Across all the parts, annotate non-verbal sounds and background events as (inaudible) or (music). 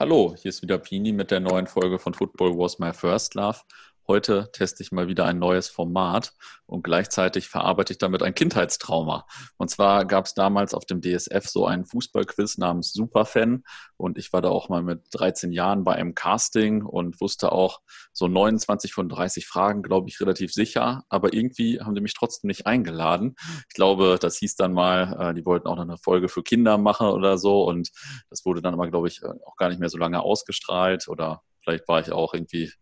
Hallo, hier ist wieder Pini mit der neuen Folge von Football Was My First Love. Heute teste ich mal wieder ein neues Format und gleichzeitig verarbeite ich damit ein Kindheitstrauma. Und zwar gab es damals auf dem DSF so einen Fußballquiz namens Superfan und ich war da auch mal mit 13 Jahren bei einem Casting und wusste auch so 29 von 30 Fragen, glaube ich, relativ sicher. Aber irgendwie haben die mich trotzdem nicht eingeladen. Ich glaube, das hieß dann mal, äh, die wollten auch noch eine Folge für Kinder machen oder so und das wurde dann aber, glaube ich, auch gar nicht mehr so lange ausgestrahlt oder Vielleicht war ich auch irgendwie,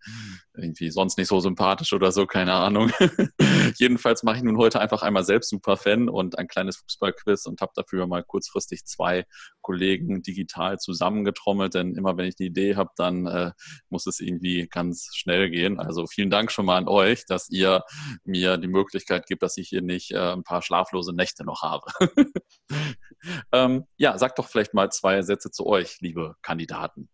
irgendwie sonst nicht so sympathisch oder so, keine Ahnung. (laughs) Jedenfalls mache ich nun heute einfach einmal selbst Superfan und ein kleines Fußballquiz und habe dafür mal kurzfristig zwei Kollegen digital zusammengetrommelt, denn immer wenn ich die Idee habe, dann äh, muss es irgendwie ganz schnell gehen. Also vielen Dank schon mal an euch, dass ihr mir die Möglichkeit gibt, dass ich hier nicht äh, ein paar schlaflose Nächte noch habe. (laughs) ähm, ja, sagt doch vielleicht mal zwei Sätze zu euch, liebe Kandidaten.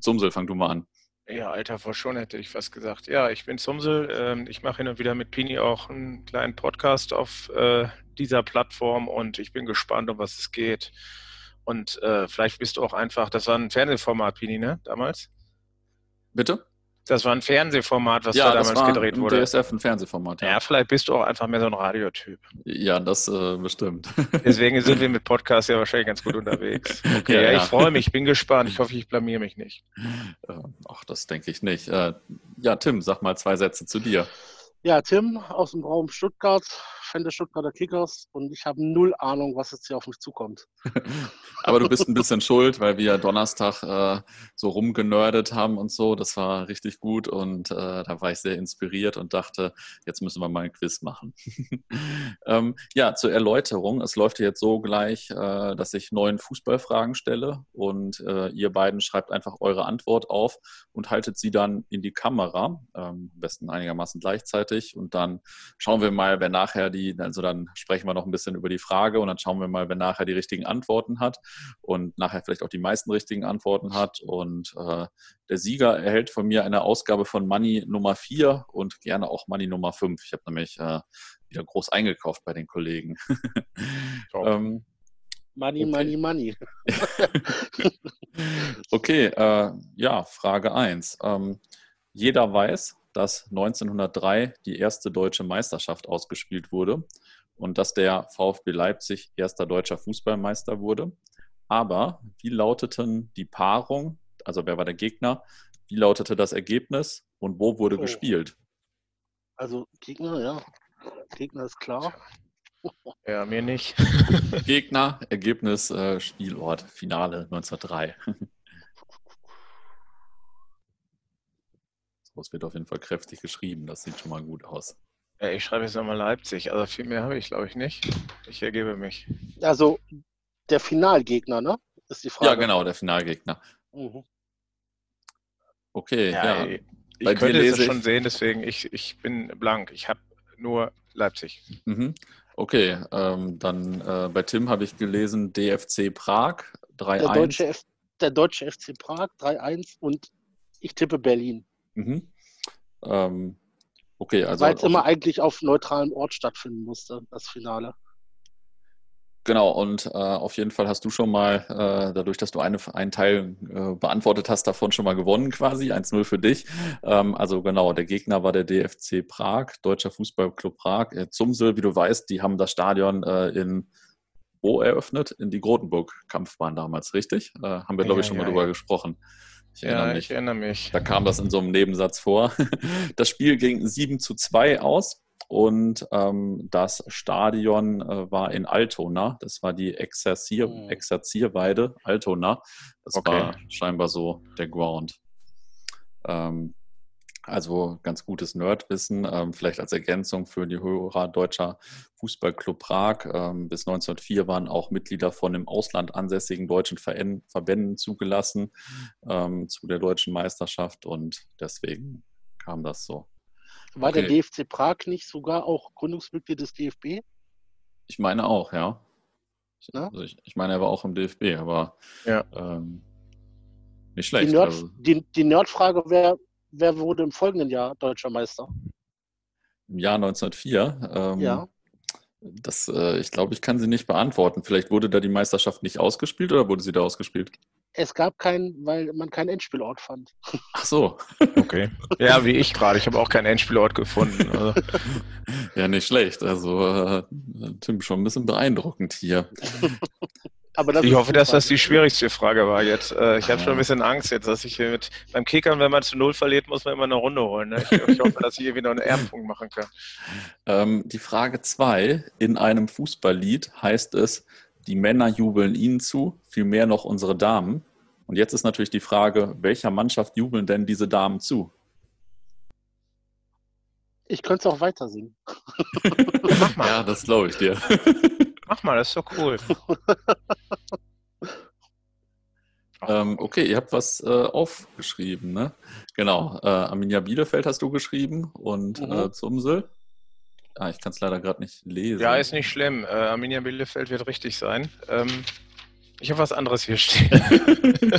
Zumsel, fang du mal an. Ja, alter vor schon hätte ich fast gesagt. Ja, ich bin Zumsel. Ähm, ich mache hin und wieder mit Pini auch einen kleinen Podcast auf äh, dieser Plattform und ich bin gespannt, um was es geht. Und äh, vielleicht bist du auch einfach, das war ein Fernsehformat, Pini, ne, damals? Bitte? Das war ein Fernsehformat, was ja, da damals gedreht wurde. Ja, DSF ein Fernsehformat. Ja. ja, vielleicht bist du auch einfach mehr so ein Radiotyp. Ja, das äh, bestimmt. (laughs) Deswegen sind wir mit Podcast ja wahrscheinlich ganz gut unterwegs. (laughs) Okay, ja, ja, ich freue mich, bin gespannt. Ich (laughs) hoffe, ich blamier mich nicht. Ach, das denke ich nicht. Äh, ja, Tim, sag mal zwei Sätze zu dir. Ja, Tim aus dem Raum Stuttgart, Fan der Stuttgarter Kickers und ich habe null Ahnung, was jetzt hier auf mich zukommt. (laughs) Aber du bist ein bisschen schuld, weil wir Donnerstag äh, so rumgenördet haben und so. Das war richtig gut und äh, da war ich sehr inspiriert und dachte, jetzt müssen wir mal ein Quiz machen. (laughs) ähm, ja, zur Erläuterung. Es läuft jetzt so gleich, äh, dass ich neun Fußballfragen stelle und äh, ihr beiden schreibt einfach eure Antwort auf und haltet sie dann in die Kamera, ähm, am besten einigermaßen gleichzeitig und dann schauen wir mal, wer nachher die, also dann sprechen wir noch ein bisschen über die Frage und dann schauen wir mal, wer nachher die richtigen Antworten hat und nachher vielleicht auch die meisten richtigen Antworten hat und äh, der Sieger erhält von mir eine Ausgabe von Money Nummer 4 und gerne auch Money Nummer 5. Ich habe nämlich äh, wieder groß eingekauft bei den Kollegen. (laughs) ähm, Money, okay. money, money. (laughs) okay, äh, ja, Frage 1. Ähm, jeder weiß, dass 1903 die erste deutsche Meisterschaft ausgespielt wurde und dass der VfB Leipzig erster deutscher Fußballmeister wurde. Aber wie lauteten die Paarung, also wer war der Gegner, wie lautete das Ergebnis und wo wurde oh. gespielt? Also Gegner, ja. Gegner ist klar. (laughs) Ja, mir nicht. Gegner, Ergebnis, äh, Spielort, Finale 1903. Es wird auf jeden Fall kräftig geschrieben. Das sieht schon mal gut aus. Ja, ich schreibe jetzt nochmal Leipzig. Also viel mehr habe ich, glaube ich, nicht. Ich ergebe mich. Also der Finalgegner, ne? Ist die Frage. Ja, genau, der Finalgegner. Mhm. Okay, ja. ja. Ich Bei könnte es schon sehen, deswegen ich, ich bin blank. Ich habe nur Leipzig. Mhm. Okay, ähm, dann äh, bei Tim habe ich gelesen DFC Prag 3-1. Der deutsche, der deutsche FC Prag 3-1 und ich tippe Berlin. Mhm. Ähm, okay, also. Weil es immer eigentlich auf neutralem Ort stattfinden musste, das Finale. Genau, und äh, auf jeden Fall hast du schon mal, äh, dadurch, dass du eine, einen Teil äh, beantwortet hast, davon schon mal gewonnen quasi, 1-0 für dich. Ähm, also genau, der Gegner war der DFC Prag, Deutscher Fußballclub Prag. Äh, Zumsel, wie du weißt, die haben das Stadion äh, in wo eröffnet? In die Grotenburg-Kampfbahn damals, richtig? Äh, haben wir, glaube ich, schon ja, mal ja. drüber gesprochen. Ich erinnere, ja, mich. ich erinnere mich. Da kam das in so einem Nebensatz vor. (laughs) Das Spiel ging 7 zu 2 aus und ähm, das Stadion äh, war in Altona. Das war die Exerzier oh. Exerzierweide Altona. Das okay. war scheinbar so der Ground. Ähm, also ganz gutes Nerdwissen, ähm, vielleicht als Ergänzung für die Hörer Deutscher Fußballclub Prag. Ähm, bis 1904 waren auch Mitglieder von im Ausland ansässigen deutschen Verbänden zugelassen ähm, zu der deutschen Meisterschaft und deswegen kam das so. War okay. der DFC Prag nicht sogar auch Gründungsmitglied des DFB? Ich meine auch, ja. Ich, also ich, ich meine, er war auch im DFB, aber ja. ähm, nicht schlecht. Die, Nerd, also. die, die Nerdfrage wäre, wer wurde im folgenden Jahr deutscher Meister? Im Jahr 1904? Ähm, ja. Das, äh, ich glaube, ich kann sie nicht beantworten. Vielleicht wurde da die Meisterschaft nicht ausgespielt oder wurde sie da ausgespielt? Es gab keinen, weil man keinen Endspielort fand. (laughs) Ach so. Okay. Ja, wie ich gerade. Ich habe auch keinen Endspielort gefunden. Also. (laughs) ja, nicht schlecht. Also, äh, Tim, schon ein bisschen beeindruckend hier. (laughs) ich hoffe, dass das die schwierigste Frage war jetzt. Äh, ich habe schon ein bisschen Angst jetzt, dass ich hier mit beim Kickern, wenn man zu Null verliert, muss man immer eine Runde holen. Ne? Ich, ich, hoffe, dass ich hier wieder einen Ehrenpunkt machen kann. Ähm, die Frage 2. In einem Fußballlied heißt es, die Männer jubeln ihnen zu, vielmehr noch unsere Damen. Und jetzt ist natürlich die Frage, welcher Mannschaft jubeln denn diese Damen zu? Ich könnte es auch weiter singen. Mach mal. Ja, das glaube ich dir. Mach mal, das ist doch cool. (laughs) ähm, okay, ihr habt was äh, aufgeschrieben, ne? Genau. Äh, Arminia Bielefeld hast du geschrieben und mhm. äh, Zumsel. Ah, ich kann es leider gerade nicht lesen. Ja, ist nicht schlimm. Äh, Arminia Bielefeld wird richtig sein. Ähm, ich habe was anderes hier stehen. (laughs)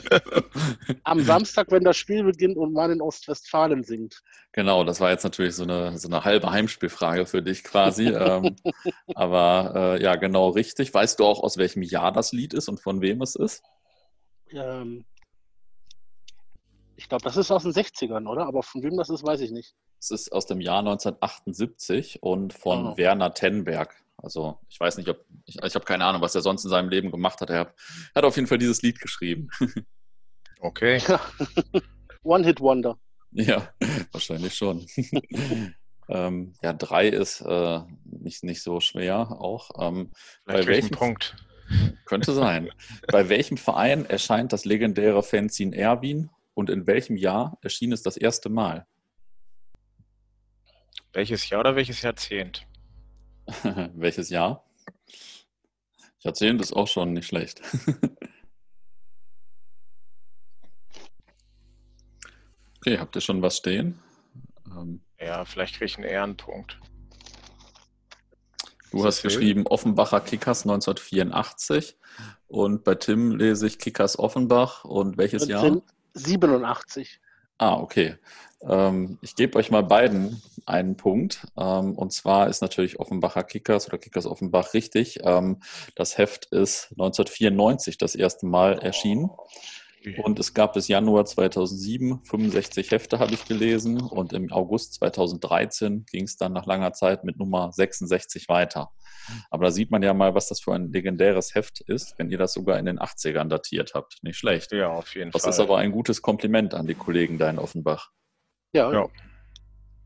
Am Samstag, wenn das Spiel beginnt und man in Ostwestfalen singt. Genau, das war jetzt natürlich so eine, so eine halbe Heimspielfrage für dich quasi. ähm, (laughs) aber äh, ja, genau richtig. Weißt du auch, aus welchem Jahr das Lied ist und von wem es ist? Ähm, ich glaube, das ist aus den 60ern, oder? Aber von wem das ist, weiß ich nicht. Es ist aus dem Jahr 1978 und von oh. Werner Tenberg. Also ich weiß nicht, ob ich, ich habe keine Ahnung, was er sonst in seinem Leben gemacht hat. Er hat auf jeden Fall dieses Lied geschrieben. (laughs) Okay. (laughs) One-Hit-Wonder. Ja, wahrscheinlich schon. (laughs) ähm, ja, drei ist äh, nicht, nicht so schwer auch. Ähm, bei welchem Punkt? Könnte sein. bei welchem Verein erscheint das legendäre Fanzine Erwin und in welchem Jahr erschien es das erste Mal? Welches Jahr oder welches Jahrzehnt? (laughs) Welches Jahr? Jahrzehnt ist auch schon nicht schlecht. (laughs) okay, habt ihr schon was stehen? Ähm, ja, vielleicht kriege ich einen Ehrenpunkt. Du hast geschrieben Offenbacher Kickers 1984 und bei Tim lese ich Kickers Offenbach und welches Jahr? 87. Ah, okay. Ähm, ich gebe euch mal beiden einen Punkt. Ähm, und zwar ist natürlich Offenbacher Kickers oder Kickers Offenbach richtig. Ähm, das Heft ist 1994 das erste Mal erschienen. Und es gab bis Januar 2007 65 Hefte, habe ich gelesen. Und im August 2013 ging es dann nach langer Zeit mit Nummer 66 weiter. Aber da sieht man ja mal, was das für ein legendäres Heft ist, wenn ihr das sogar in den 80ern datiert habt. Nicht schlecht. Ja, auf jeden das Fall. Das ist aber ein gutes Kompliment an die Kollegen da in Offenbach. Ja, ja.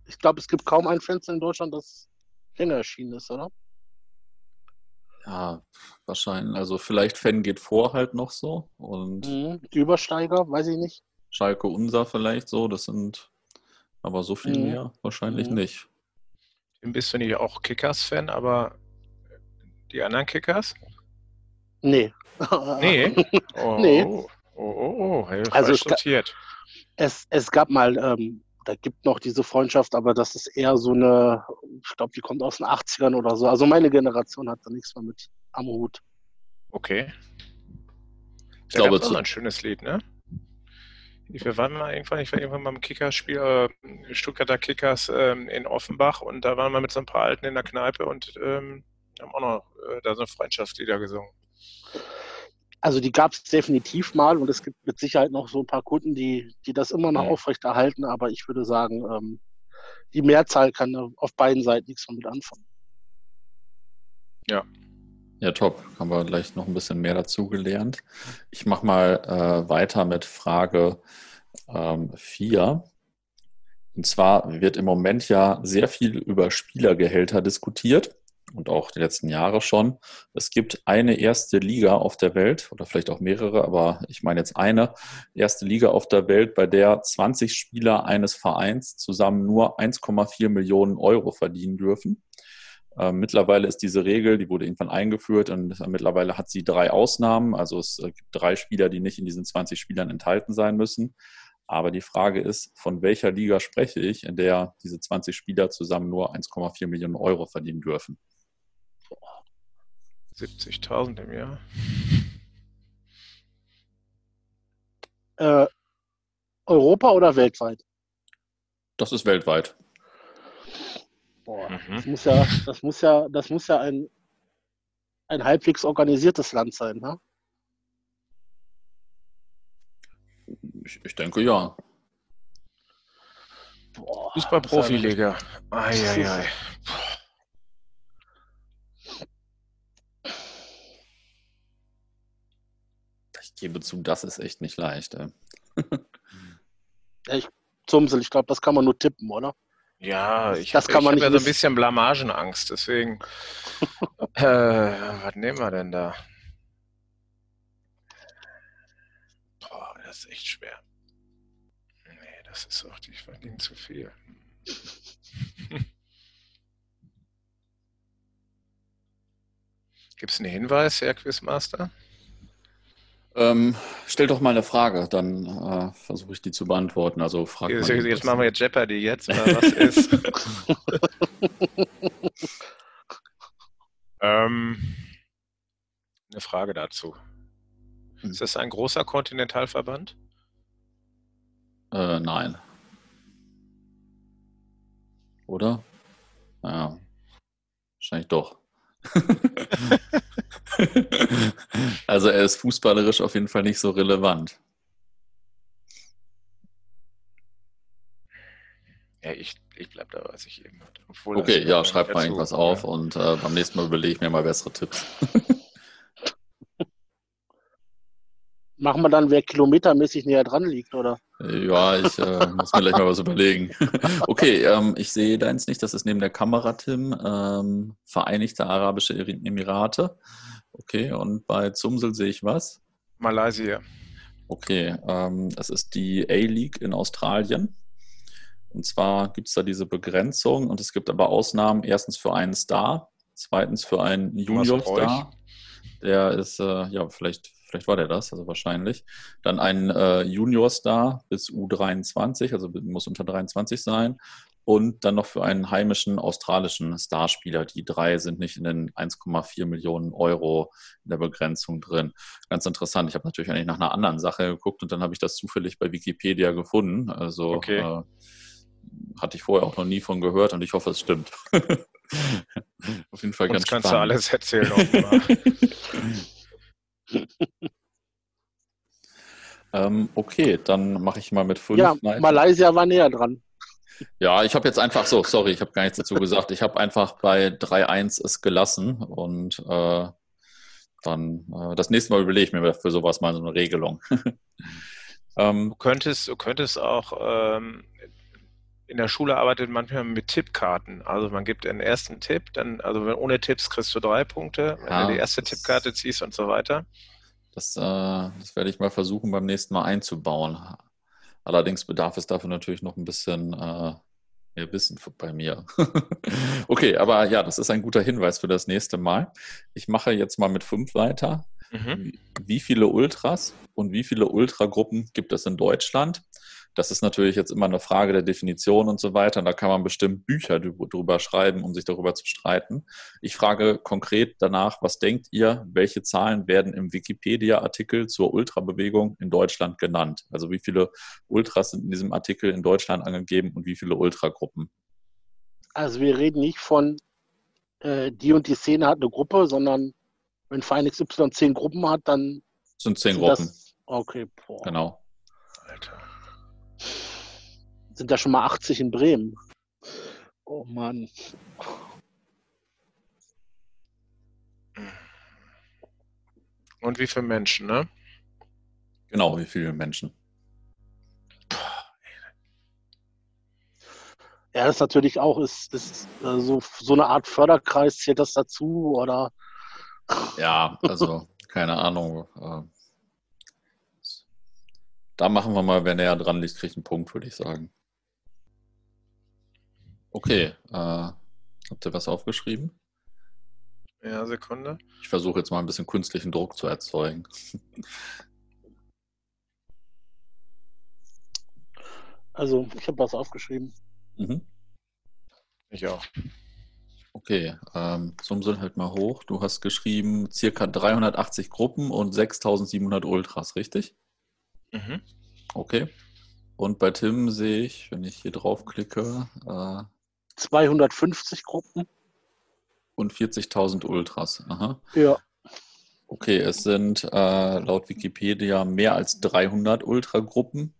ich glaube, es gibt kaum ein Fenster in Deutschland, das länger erschienen ist, oder? Ja, wahrscheinlich. Also vielleicht Fan geht vor halt noch so. Und mhm. Übersteiger, weiß ich nicht. Schalke Unser vielleicht so, das sind aber so viel mhm. mehr wahrscheinlich mhm. nicht. Bist du nicht auch Kickers-Fan, aber die anderen Kickers? Nee. (laughs) Nee? (laughs) Oh, nee. Oh, oh, oh, oh. also es, es, es gab mal ähm, da gibt noch diese Freundschaft, aber das ist eher so eine, ich glaube, die kommt aus den 80ern oder so. Also meine Generation hat da nichts mehr mit am Hut. Okay. Ich da glaube, das ist ein schönes Lied, ne? Wir waren mal irgendwann, ich war irgendwann mal im Kickerspiel, äh, Stuttgarter Kickers ähm, in Offenbach und da waren wir mit so ein paar Alten in der Kneipe und ähm, haben auch noch äh, da so eine Freundschaftslieder gesungen. Also die gab es definitiv mal und es gibt mit Sicherheit noch so ein paar Kunden, die, die das immer noch mhm. aufrechterhalten, aber ich würde sagen, ähm, die Mehrzahl kann auf beiden Seiten nichts damit anfangen. Ja. Ja, top. Haben wir gleich noch ein bisschen mehr dazu gelernt. Ich mache mal äh, weiter mit Frage 4. Ähm, und zwar wird im Moment ja sehr viel über Spielergehälter diskutiert und auch die letzten Jahre schon. Es gibt eine erste Liga auf der Welt oder vielleicht auch mehrere, aber ich meine jetzt eine erste Liga auf der Welt, bei der 20 Spieler eines Vereins zusammen nur 1,4 Millionen Euro verdienen dürfen. Ähm, mittlerweile ist diese Regel, die wurde irgendwann eingeführt und mittlerweile hat sie drei Ausnahmen. Also es äh, gibt drei Spieler, die nicht in diesen 20 Spielern enthalten sein müssen. Aber die Frage ist, von welcher Liga spreche ich, in der diese 20 Spieler zusammen nur 1,4 Millionen Euro verdienen dürfen? 70.000 im Jahr. Äh, Europa oder weltweit? Das ist weltweit. Boah, mhm. das muss ja, das muss ja, das muss ja ein, ein halbwegs organisiertes Land sein, ne? Ich, ich denke ja. Fußball-Profiliga. Eieiei. Ich gebe zu, das ist echt nicht leicht. Ey. (laughs) Ja, ich, Zumsel, ich glaube, das kann man nur tippen, oder? Ja, ich Das habe kann man hab ja so ein bisschen Blamagenangst, deswegen. (laughs) äh, was nehmen wir denn da? Boah, das ist echt schwer. Nee, das ist auch, die verdienen zu viel. (laughs) Gibt es einen Hinweis, Herr Quizmaster? Ähm, stell doch mal eine Frage, dann äh, versuche ich die zu beantworten. Also frag Jetzt, mal jetzt irgendwas. machen wir jetzt Jeopardy jetzt, oder was (laughs) ist? (laughs) ähm, eine Frage dazu. Hm. Ist das ein großer Kontinentalverband? Äh, nein. Oder? Naja, wahrscheinlich doch. (laughs) also er ist fußballerisch auf jeden Fall nicht so relevant. Ja, ich, ich bleib da, was ich eben hatte. Okay, ja, schreib mal irgendwas auf und äh, beim nächsten Mal überlege ich mir mal bessere Tipps. (laughs) Machen wir dann, wer kilometermäßig näher dran liegt, oder? Ja, ich äh, muss mir gleich mal was überlegen. (laughs) Okay, ähm, ich sehe deins nicht, das ist neben der Kamera, Tim. Ähm, Vereinigte Arabische Emirate. Okay, und bei Zumsel sehe ich was? Malaysia. Okay, ähm, das ist die A-League in Australien. Und zwar gibt es da diese Begrenzung und es gibt aber Ausnahmen. Erstens für einen Star, zweitens für einen Junior-Star. Der ist, äh, ja, vielleicht, vielleicht war der das, also wahrscheinlich. Dann ein äh, Junior-Star bis U23, also muss unter 23 sein. Und dann noch für einen heimischen australischen Starspieler. Die drei sind nicht in den 1,4 Millionen Euro in der Begrenzung drin. Ganz interessant. Ich habe natürlich eigentlich nach einer anderen Sache geguckt und dann habe ich das zufällig bei Wikipedia gefunden. Also Okay. äh, hatte ich vorher auch noch nie von gehört und ich hoffe, es stimmt. (laughs) Auf jeden Fall Uns ganz kannst spannend. du alles erzählen. (laughs) ähm, okay, dann mache ich mal mit fünf. Ja, weiter. Malaysia war näher dran. Ja, ich habe jetzt einfach so, sorry, ich habe gar nichts dazu gesagt. Ich habe einfach bei 3-1 es gelassen und äh, dann äh, das nächste Mal überlege ich mir für sowas mal so eine Regelung. (laughs) ähm, Du könntest, du könntest auch ähm, in der Schule arbeitet manchmal mit Tippkarten. Also man gibt den ersten Tipp, dann, also wenn, ohne Tipps kriegst du drei Punkte, wenn Ah, du die erste Tippkarte ziehst und so weiter. das, äh, das werde ich mal versuchen beim nächsten Mal einzubauen. Allerdings bedarf es dafür natürlich noch ein bisschen äh, mehr Wissen bei mir. (laughs) okay, aber ja, das ist ein guter Hinweis für das nächste Mal. Ich mache jetzt mal mit fünf weiter. Mhm. Wie viele Ultras und wie viele Ultragruppen gibt es in Deutschland? Das ist natürlich jetzt immer eine Frage der Definition und so weiter. Und da kann man bestimmt Bücher drü- drüber schreiben, um sich darüber zu streiten. Ich frage konkret danach, was denkt ihr, welche Zahlen werden im Wikipedia-Artikel zur Ultrabewegung in Deutschland genannt? Also wie viele Ultras sind in diesem Artikel in Deutschland angegeben und wie viele Ultragruppen? Also wir reden nicht von äh, die und die Szene hat eine Gruppe, sondern wenn Verein XY zehn Gruppen hat, dann Das sind zehn sind Gruppen, das. Okay, boah. genau. Alter. Sind da schon mal 80 in Bremen. Oh Mann. Und wie viele Menschen, ne? Genau, wie viele Menschen? Ja, das ist natürlich auch, ist, ist äh, so, so eine Art Förderkreis, zählt das dazu? Oder Ja, also keine Ahnung. Da machen wir mal, wer näher dran liegt, kriegt einen Punkt, würde ich sagen. Okay, äh, habt ihr was aufgeschrieben? Ja, Sekunde. Ich versuche jetzt mal ein bisschen künstlichen Druck zu erzeugen. (laughs) also ich habe was aufgeschrieben. Mhm. Ich auch. Okay, ähm, Sumsel halt mal hoch. Du hast geschrieben circa 380 Gruppen und 6700 Ultras, richtig? Mhm. Okay. Und bei Tim sehe ich, wenn ich hier draufklicke, äh, 250 Gruppen. und 40.000 Ultras. Aha. Ja. Okay, es sind äh, laut Wikipedia mehr als 300 Ultragruppen.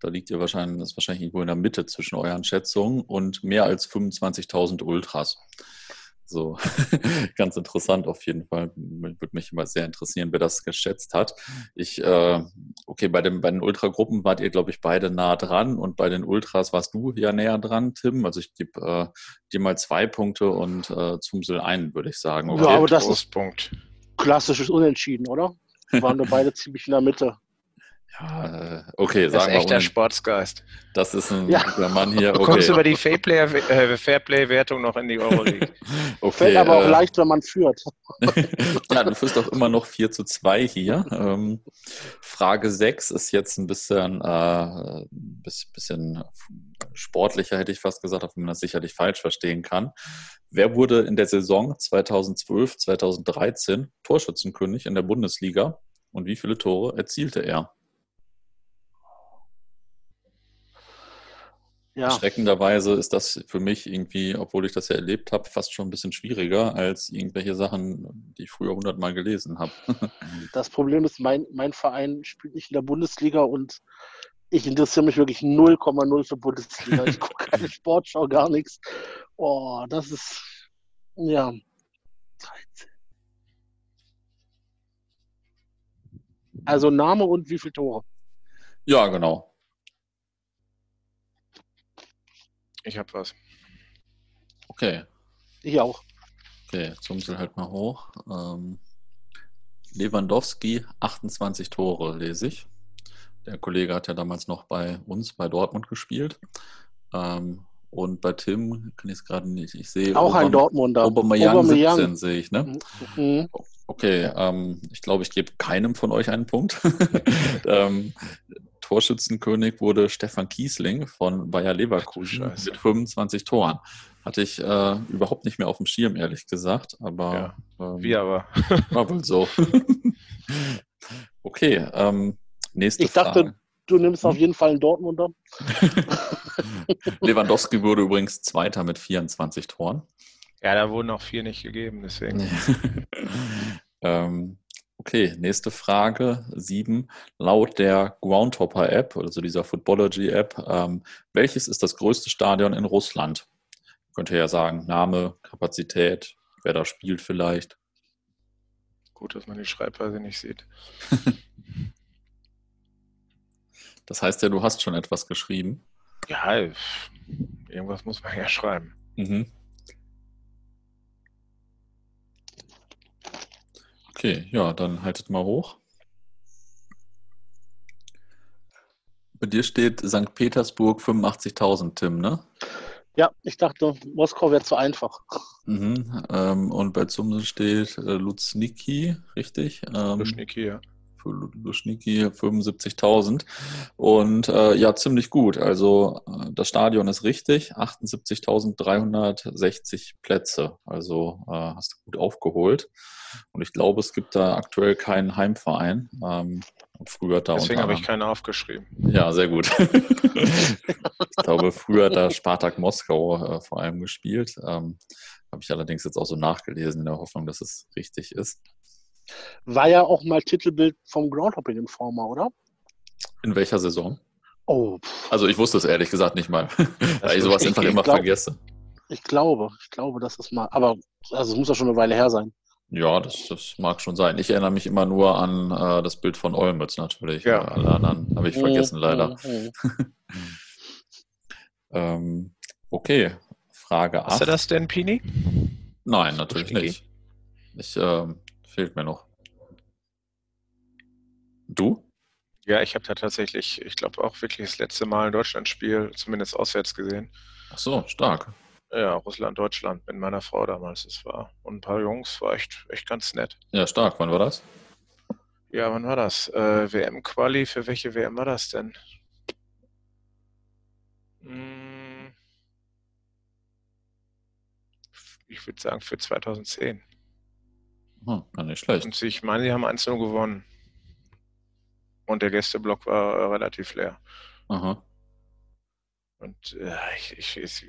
Da liegt ihr wahrscheinlich, das ist wahrscheinlich irgendwo in der Mitte zwischen euren Schätzungen und mehr als 25.000 Ultras. So, (laughs) ganz interessant auf jeden Fall. Würde mich immer sehr interessieren, wer das geschätzt hat. Ich, äh, okay, bei, dem, bei den Ultragruppen wart ihr, glaube ich, beide nah dran und bei den Ultras warst du ja näher dran, Tim. Also ich gebe äh, dir mal zwei Punkte und äh, Zumsel einen, würde ich sagen. Okay. Ja, aber das ist klassisches Unentschieden, oder? Waren wir beide (laughs) ziemlich in der Mitte. Ja, äh, okay, das sagen ist echter Sportsgeist. Das ist ein ja. guter Mann hier. Okay. Du kommst über die äh, Fairplay-Wertung noch in die Euroleague. (laughs) okay, Fällt aber auch äh, leicht, wenn man führt. (laughs) ja, du führst auch immer noch 4 zu 2 hier. Ähm, Frage 6 ist jetzt ein bisschen, äh, bisschen sportlicher, hätte ich fast gesagt, auch wenn man das sicherlich falsch verstehen kann. Wer wurde in der Saison 2012, 2013 Torschützenkönig in der Bundesliga und wie viele Tore erzielte er? Ja. Erschreckenderweise ist das für mich irgendwie, obwohl ich das ja erlebt habe, fast schon ein bisschen schwieriger als irgendwelche Sachen, die ich früher hundertmal gelesen habe. (laughs) Das Problem ist, mein, mein Verein spielt nicht in der Bundesliga und ich interessiere mich wirklich 0,0 für Bundesliga. Ich gucke (laughs) keine Sportschau, gar nichts. Oh, das ist, ja, 13. Also Name und wie viele Tore? Ja, genau. Ich habe was. Okay. Ich auch. Okay, Zumsel halt mal hoch. Ähm, Lewandowski, 28 Tore, lese ich. Der Kollege hat ja damals noch bei uns, bei Dortmund gespielt. Ähm, und bei Tim kann ich es gerade nicht. Ich sehe auch Obama, ein Dortmunder. Aubameyang, Aubameyang 17 sehe ich, ne? Mhm. Okay, ähm, ich glaube, ich gebe keinem von euch einen Punkt. (laughs) ähm, Torschützenkönig wurde Stefan Kiesling von Bayer Leverkusen Ach, mit 25 Toren. Hatte ich äh, überhaupt nicht mehr auf dem Schirm, ehrlich gesagt. Aber ja, ähm, wie aber? (laughs) war wohl so. (laughs) okay, ähm, nächste ich Frage. Ich dachte, du nimmst auf hm? jeden Fall einen Dortmunder. (laughs) Lewandowski wurde übrigens Zweiter mit 24 Toren. Ja, da wurden auch vier nicht gegeben, deswegen. ähm, Okay, nächste Frage, sieben. Laut der Groundhopper-App, also dieser Footballogy-App, ähm, welches ist das größte Stadion in Russland? Könnt ihr ja sagen, Name, Kapazität, wer da spielt vielleicht. Gut, dass man die Schreibweise nicht sieht. (laughs) das heißt ja, du hast schon etwas geschrieben. Ja, irgendwas muss man ja schreiben. Mhm. Okay, ja, dann haltet mal hoch. Bei dir steht St. Petersburg 85.000, Tim, ne? Ja, ich dachte, Moskau wäre zu einfach. Mhm, ähm, und bei Zumse steht äh, Luzniki, richtig? Ähm, Luzniki, ja. Für Luzniki 75.000. Und äh, ja, ziemlich gut. Also äh, das Stadion ist richtig, 78.360 Plätze. Also äh, hast du gut aufgeholt. Und ich glaube, es gibt da aktuell keinen Heimverein. Ähm, früher da Deswegen habe ich keinen aufgeschrieben. Ja, sehr gut. (laughs) ich glaube, früher hat da Spartak Moskau äh, vor allem gespielt. Ähm, habe ich allerdings jetzt auch so nachgelesen in der Hoffnung, dass es richtig ist. War ja auch mal Titelbild vom Groundhopping Informer, oder? In welcher Saison? Oh. Also ich wusste es ehrlich gesagt nicht mal, (laughs) weil ich sowas einfach immer glaub, vergesse. Ich glaube, ich glaube, das ist mal, aber also es muss ja schon eine Weile her sein. Ja, das, das mag schon sein. Ich erinnere mich immer nur an äh, das Bild von Olmütz natürlich. Ja. Alle anderen habe ich vergessen, mhm. leider. (laughs) ähm, okay, Frage 8. Hast du das denn, Pini? Nein, natürlich nicht. Ich, äh, fehlt mir noch. Du? Ja, ich habe da tatsächlich, ich glaube auch wirklich das letzte Mal ein Deutschlandspiel, zumindest auswärts gesehen. Ach so, stark. Ja, Russland, Deutschland mit meiner Frau damals. Es war und ein paar Jungs, war echt, echt ganz nett. Ja, stark. Wann war das? Ja, wann war das? Äh, WM-Quali, für welche WM war das denn? Hm, ich würde sagen für 2010. Hm, nicht schlecht. Und ich meine, die haben 1-0 gewonnen. Und der Gästeblock war äh, relativ leer. Aha. Und äh, ich, ich,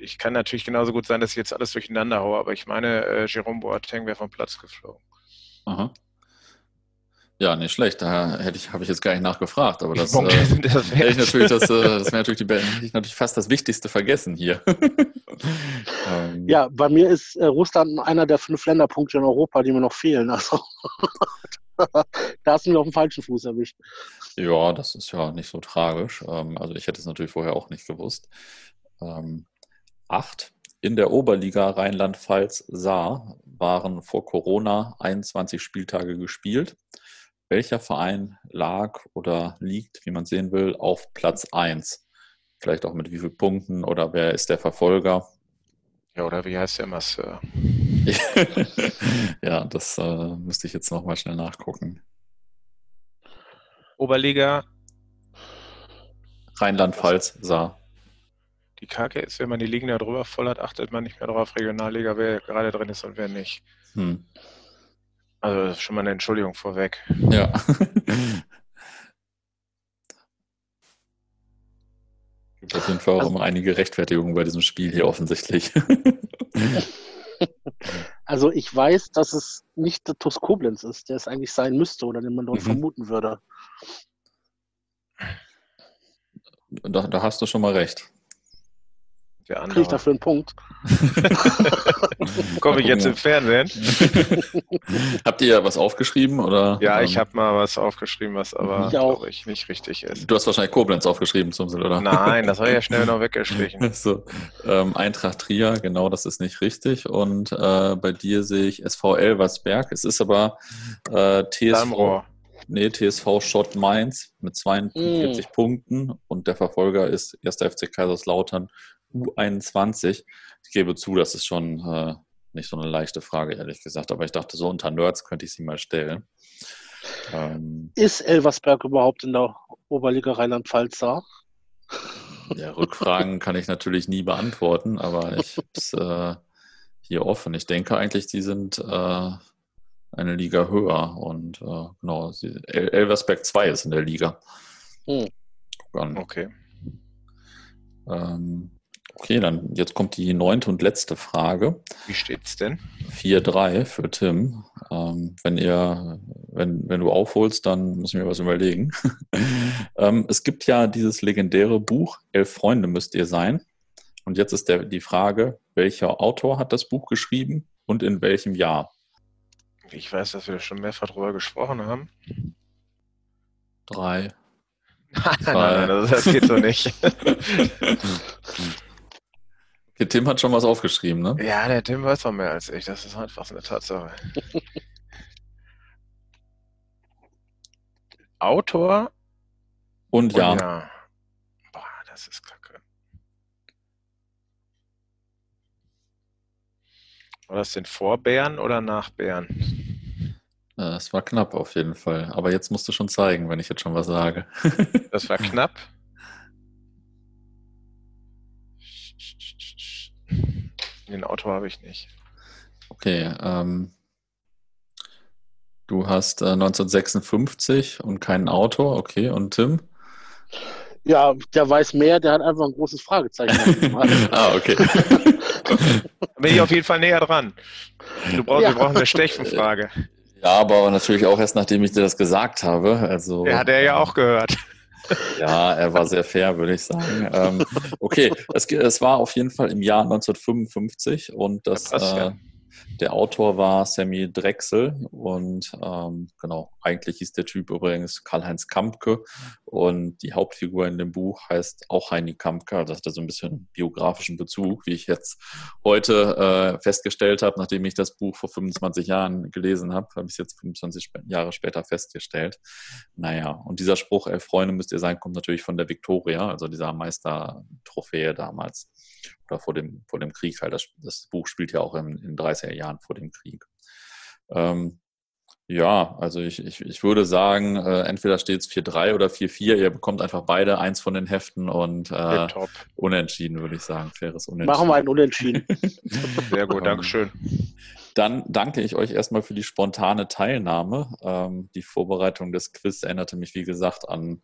ich, kann natürlich genauso gut sein, dass ich jetzt alles durcheinander haue, aber ich meine, äh, Jerome Boateng wäre vom Platz geflogen. Aha. Ja, nicht schlecht. Da hätte ich, habe ich jetzt gar nicht nachgefragt, aber das, äh, das wäre natürlich, das, äh, das wäre natürlich, die, natürlich fast das Wichtigste vergessen hier. (laughs) ähm. Ja, bei mir ist äh, Russland einer der fünf Länderpunkte in Europa, die mir noch fehlen. Also (laughs) da hast du mich auf dem falschen Fuß erwischt. Ja, das ist ja nicht so tragisch. Ähm, also ich hätte es natürlich vorher auch nicht gewusst. Ähm, acht in der Oberliga Rheinland-Pfalz Saar waren vor Corona 21 Spieltage gespielt welcher Verein lag oder liegt, wie man sehen will, auf Platz 1? Vielleicht auch mit wie vielen Punkten oder wer ist der Verfolger? Ja, oder wie heißt der Masseur? (laughs) ja, das äh, müsste ich jetzt nochmal schnell nachgucken. Oberliga. Rheinland-Pfalz, Saar. Die Kacke ist, wenn man die Ligen da drüber voll hat, achtet man nicht mehr drauf, Regionalliga, wer gerade drin ist und wer nicht. Hm. Also schon mal eine Entschuldigung vorweg. Ja. (laughs) Gibt auf jeden Fall auch also, immer einige Rechtfertigungen bei diesem Spiel hier offensichtlich. (laughs) Also ich weiß, dass es nicht der TuS Koblenz ist, der es eigentlich sein müsste oder den man dort mhm. vermuten würde. Da, da hast du schon mal recht andere. Kriege ich dafür einen Punkt? (laughs) Komme ich jetzt im Fernsehen? (laughs) Habt ihr ja was aufgeschrieben? Oder, ja, ich habe mal was aufgeschrieben, was aber, glaube ich, nicht richtig ist. Du hast wahrscheinlich Koblenz aufgeschrieben, zum Beispiel, oder? Nein, das habe ich ja schnell noch (laughs) weggestrichen. so, ähm, Eintracht Trier, genau, das ist nicht richtig. Und äh, bei dir sehe ich SV Elversberg. Es ist aber äh, TSV... Nee, TSV Schott Mainz mit 42 mm. Punkten und der Verfolger ist 1. FC Kaiserslautern U21. Ich gebe zu, das ist schon äh, nicht so eine leichte Frage, ehrlich gesagt, aber ich dachte, so unter Nerds könnte ich sie mal stellen. Ähm, ist Elversberg überhaupt in der Oberliga Rheinland-Pfalz da? Ja, Rückfragen kann ich natürlich nie beantworten, aber ich habe es äh, hier offen. Ich denke eigentlich, die sind äh, eine Liga höher und äh, genau, El Elversberg 2 ist in der Liga. Hm. Okay. Ähm, Okay, dann jetzt kommt die neunte und letzte Frage. Wie steht's denn? 4-3 für Tim. Ähm, wenn ihr, wenn, wenn du aufholst, dann muss ich mir was überlegen. (laughs) ähm, es gibt ja dieses legendäre Buch, Elf Freunde müsst ihr sein. Und jetzt ist der, die Frage, welcher Autor hat das Buch geschrieben und in welchem Jahr? Ich weiß, dass wir schon mehrfach darüber gesprochen haben. Drei. (laughs) Nein, nein, nein, das, das geht so nicht. (laughs) Der Tim hat schon was aufgeschrieben, ne? Ja, der Tim weiß noch mehr als ich. Das ist einfach eine Tatsache. (laughs) Autor und ja. und ja. Boah, das ist kacke. War das denn vor Bären oder nach Bären? Es war knapp auf jeden Fall. Aber jetzt musst du schon zeigen, wenn ich jetzt schon was sage. das war (laughs) knapp? Den Auto habe ich nicht. Okay, ähm, du hast äh, 1956 und keinen Auto, okay, und Tim? Ja, der weiß mehr, der hat einfach ein großes Fragezeichen. (laughs) ah, okay. bin ich auf jeden Fall näher dran. Du brauchst, ja. Wir brauchen eine Stechfenfrage. Ja, aber natürlich auch erst nachdem ich dir das gesagt habe. Also, der hat er ja auch gehört. Ja, er war sehr fair, würde ich sagen. Ähm, okay, es, es, war auf jeden Fall im Jahr 1955 und das, ja, äh, der Autor war Sammy Drechsel und ähm, genau, eigentlich hieß der Typ übrigens Karl-Heinz Kampke und die Hauptfigur in dem Buch heißt auch Heini Kampke, also hat er so ein bisschen biografischen Bezug, wie ich jetzt heute äh, festgestellt habe, nachdem ich das Buch vor 25 Jahren gelesen habe, habe ich es jetzt 25 Jahre später festgestellt. Naja, und dieser Spruch, elf Freunde müsst ihr sein, kommt natürlich von der Victoria, also dieser Meistertrophäe damals oder vor dem, vor dem Krieg halt. Das, das Buch spielt ja auch in, in 30er Jahren vor dem Krieg. Ähm, ja, also ich, ich, ich würde sagen, äh, entweder steht es 4-3 oder 4-4. Ihr bekommt einfach beide eins von den Heften und äh, unentschieden, würde ich sagen. Faires Unentschieden. Machen wir ein Unentschieden. (laughs) Sehr gut, Dankeschön. Dann danke ich euch erstmal für die spontane Teilnahme. Ähm, die Vorbereitung des Quiz erinnerte mich, wie gesagt, an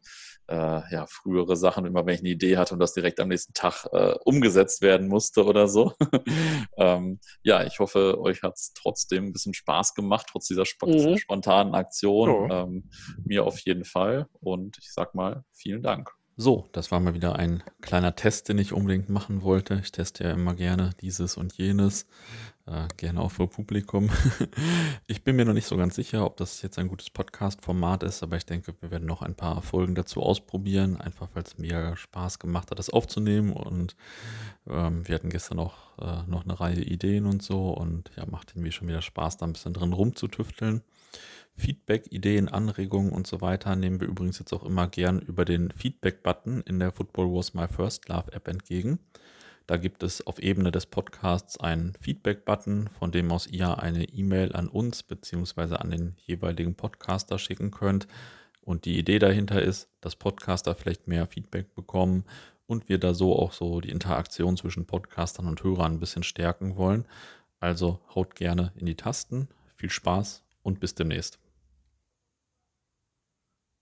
äh, ja, frühere Sachen, immer wenn ich eine Idee hatte und das direkt am nächsten Tag äh, umgesetzt werden musste oder so. (laughs) ähm, ja, ich hoffe, euch hat es trotzdem ein bisschen Spaß gemacht, trotz dieser sp mhm. spontanen Aktion. Ja. Ähm, mir auf jeden Fall. Und ich sag mal, vielen Dank. So, das war mal wieder ein kleiner Test, den ich unbedingt machen wollte. Ich teste ja immer gerne dieses und jenes, äh, gerne auch für Publikum. (laughs) ich bin mir noch nicht so ganz sicher, ob das jetzt ein gutes Podcast-Format ist, aber ich denke, wir werden noch ein paar Folgen dazu ausprobieren, einfach weil es mir Spaß gemacht hat, das aufzunehmen. Und ähm, wir hatten gestern auch äh, noch eine Reihe Ideen und so und ja, macht irgendwie schon wieder Spaß, da ein bisschen drin rumzutüfteln. Feedback, Ideen, Anregungen und so weiter nehmen wir übrigens jetzt auch immer gern über den Feedback-Button in der Football Was My First Love App entgegen. Da gibt es auf Ebene des Podcasts einen Feedback-Button, von dem aus ihr eine E-Mail an uns bzw. an den jeweiligen Podcaster schicken könnt. Und die Idee dahinter ist, dass Podcaster vielleicht mehr Feedback bekommen und wir da so auch so die Interaktion zwischen Podcastern und Hörern ein bisschen stärken wollen. Also haut gerne in die Tasten. Viel Spaß und bis demnächst.